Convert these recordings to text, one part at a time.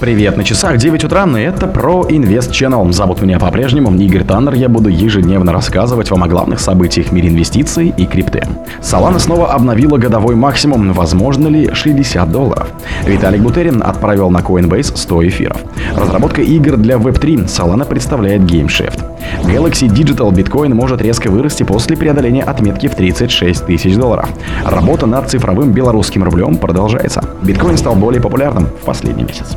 Привет, на часах 9 утра, и это про Invest Channel. Зовут меня по-прежнему Игорь Таннер. Я буду ежедневно рассказывать вам о главных событиях в мире инвестиций и крипты. Solana снова обновила годовой максимум. Возможно ли 60 долларов? Виталик Бутерин отправил на Coinbase 100 эфиров. Разработка игр для Web3. Solana представляет GameShift. Galaxy Digital биткоин может резко вырасти после преодоления отметки в 36 тысяч долларов. Работа над цифровым белорусским рублем продолжается. Биткоин стал более популярным в последний месяц.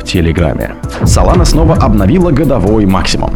в Телеграме. Solana снова обновила годовой максимум.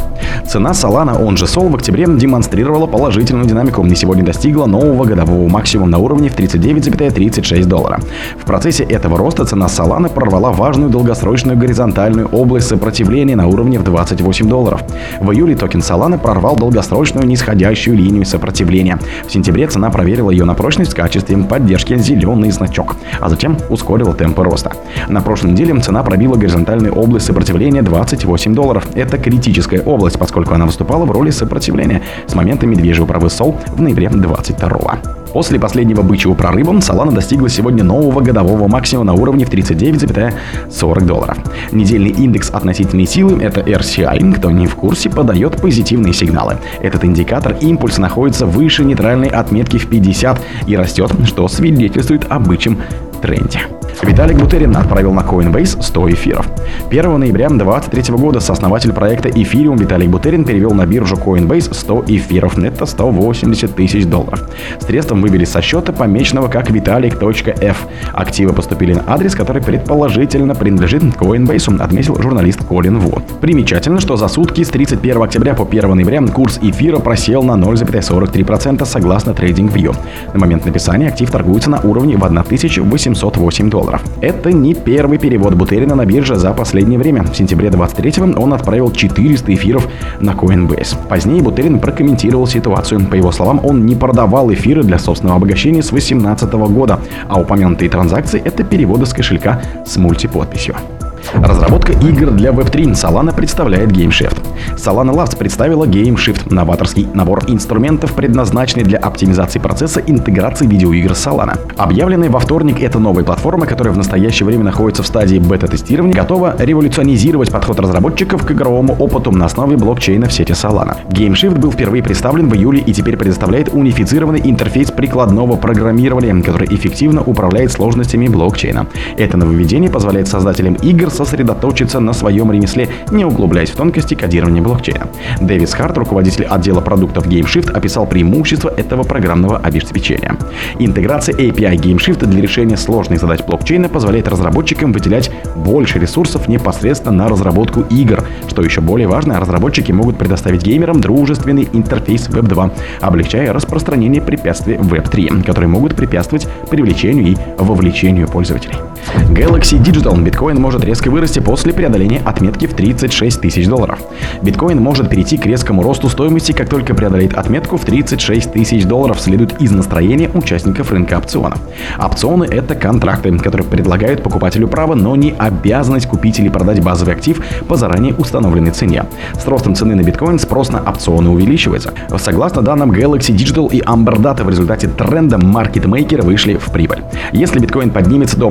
Цена Solana, он же Sol, в октябре демонстрировала положительную динамику и сегодня достигла нового годового максимума на уровне в 39,36 доллара. В процессе этого роста цена Solana прорвала важную долгосрочную горизонтальную область сопротивления на уровне в 28 долларов. В июле токен Solana прорвал долгосрочную нисходящую линию сопротивления. В сентябре цена проверила ее на прочность в качестве поддержки зеленый значок, а затем ускорила темпы роста. На прошлой неделе цена пробила горизонтальную область сопротивления 28 долларов. Это критическая область, поскольку она выступала в роли сопротивления с момента медвежьего правый сол в ноябре 22 После последнего бычьего прорыва Solana достигла сегодня нового годового максимума на уровне в 39,40 долларов. Недельный индекс относительной силы, это RCI, кто не в курсе, подает позитивные сигналы. Этот индикатор импульс находится выше нейтральной отметки в 50 и растет, что свидетельствует о бычьем тренде. Виталик Бутерин отправил на Coinbase 100 эфиров. 1 ноября 2023 года сооснователь проекта Ethereum Виталик Бутерин перевел на биржу Coinbase 100 эфиров. Это 180 тысяч долларов. Средством вывели со счета, помеченного как Vitalik.f. Активы поступили на адрес, который предположительно принадлежит Coinbase, отметил журналист Колин Ву. Примечательно, что за сутки с 31 октября по 1 ноября курс эфира просел на 0,43% согласно TradingView. На момент написания актив торгуется на уровне в 1808 долларов. Это не первый перевод Бутерина на бирже за последнее время. В сентябре 23 он отправил 400 эфиров на Coinbase. Позднее Бутерин прокомментировал ситуацию. По его словам, он не продавал эфиры для собственного обогащения с 2018 года, а упомянутые транзакции — это переводы с кошелька с мультиподписью. Разработка игр для Web3 Solana представляет GameShift. Solana Labs представила GameShift – новаторский набор инструментов, предназначенный для оптимизации процесса интеграции видеоигр Solana. Объявленная во вторник эта новая платформа, которая в настоящее время находится в стадии бета-тестирования, готова революционизировать подход разработчиков к игровому опыту на основе блокчейна в сети Solana. GameShift был впервые представлен в июле и теперь предоставляет унифицированный интерфейс прикладного программирования, который эффективно управляет сложностями блокчейна. Это нововведение позволяет создателям игр сосредоточиться на своем ремесле, не углубляясь в тонкости кодирования блокчейна. Дэвис Харт, руководитель отдела продуктов GameShift, описал преимущества этого программного обеспечения. Интеграция API GameShift для решения сложных задач блокчейна позволяет разработчикам выделять больше ресурсов непосредственно на разработку игр. Что еще более важно, разработчики могут предоставить геймерам дружественный интерфейс Web 2, облегчая распространение препятствий Web 3, которые могут препятствовать привлечению и вовлечению пользователей. Galaxy Digital биткоин может резко вырасти после преодоления отметки в 36 тысяч долларов. Биткоин может перейти к резкому росту стоимости, как только преодолеет отметку в 36 тысяч долларов, следует из настроения участников рынка опционов. Опционы — это контракты, которые предлагают покупателю право, но не обязанность купить или продать базовый актив по заранее установленной цене. С ростом цены на биткоин спрос на опционы увеличивается. Согласно данным Galaxy Digital и Amber Data, в результате тренда маркетмейкеры вышли в прибыль. Если биткоин поднимется до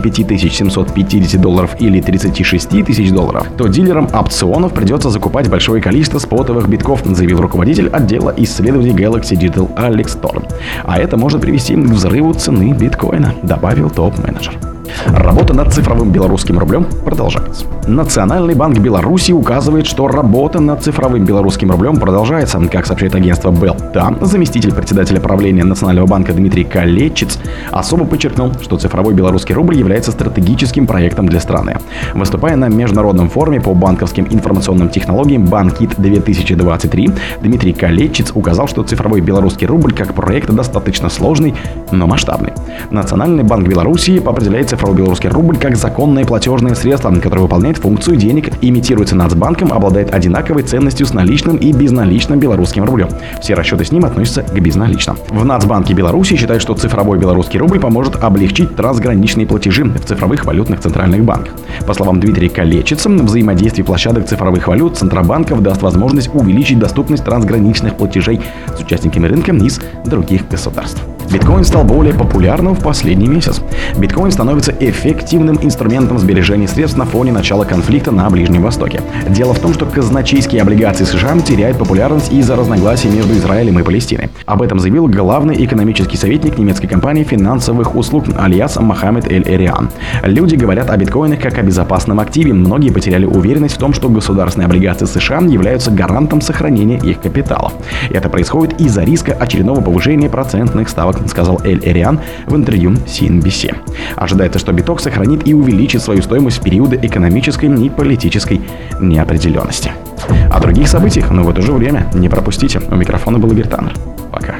35 750 долларов или 36 тысяч долларов, то дилерам опционов придется закупать большое количество спотовых битков, заявил руководитель отдела исследований Galaxy Digital Алекс Торн. А это может привести к взрыву цены биткоина, добавил топ-менеджер. Работа над цифровым белорусским рублем продолжается. Национальный банк Беларуси указывает, что работа над цифровым белорусским рублем продолжается. Как сообщает агентство Белта, заместитель председателя правления Национального банка Дмитрий Калечиц особо подчеркнул, что цифровой белорусский рубль является стратегическим проектом для страны. Выступая на международном форуме по банковским информационным технологиям Банкит 2023, Дмитрий Калечиц указал, что цифровой белорусский рубль как проект достаточно сложный, но масштабный. Национальный банк Беларуси определяет цифровой цифровой белорусский рубль как законное платежное средство, которое выполняет функцию денег, имитируется Нацбанком, обладает одинаковой ценностью с наличным и безналичным белорусским рублем. Все расчеты с ним относятся к безналичным. В Нацбанке Беларуси считают, что цифровой белорусский рубль поможет облегчить трансграничные платежи в цифровых валютных центральных банках. По словам Дмитрия Калечица, взаимодействие площадок цифровых валют Центробанков даст возможность увеличить доступность трансграничных платежей с участниками рынка из других государств. Биткоин стал более популярным в последний месяц. Биткоин становится эффективным инструментом сбережения средств на фоне начала конфликта на Ближнем Востоке. Дело в том, что казначейские облигации США теряют популярность из-за разногласий между Израилем и Палестиной. Об этом заявил главный экономический советник немецкой компании финансовых услуг Альяс Мохаммед Эль-Эриан. Люди говорят о биткоинах как о безопасном активе. Многие потеряли уверенность в том, что государственные облигации США являются гарантом сохранения их капиталов. Это происходит из-за риска очередного повышения процентных ставок сказал Эль Эриан в интервью CNBC. Ожидается, что биток сохранит и увеличит свою стоимость в периоды экономической и политической неопределенности. О других событиях, но в это же время не пропустите. У микрофона был Игорь Таннер. Пока.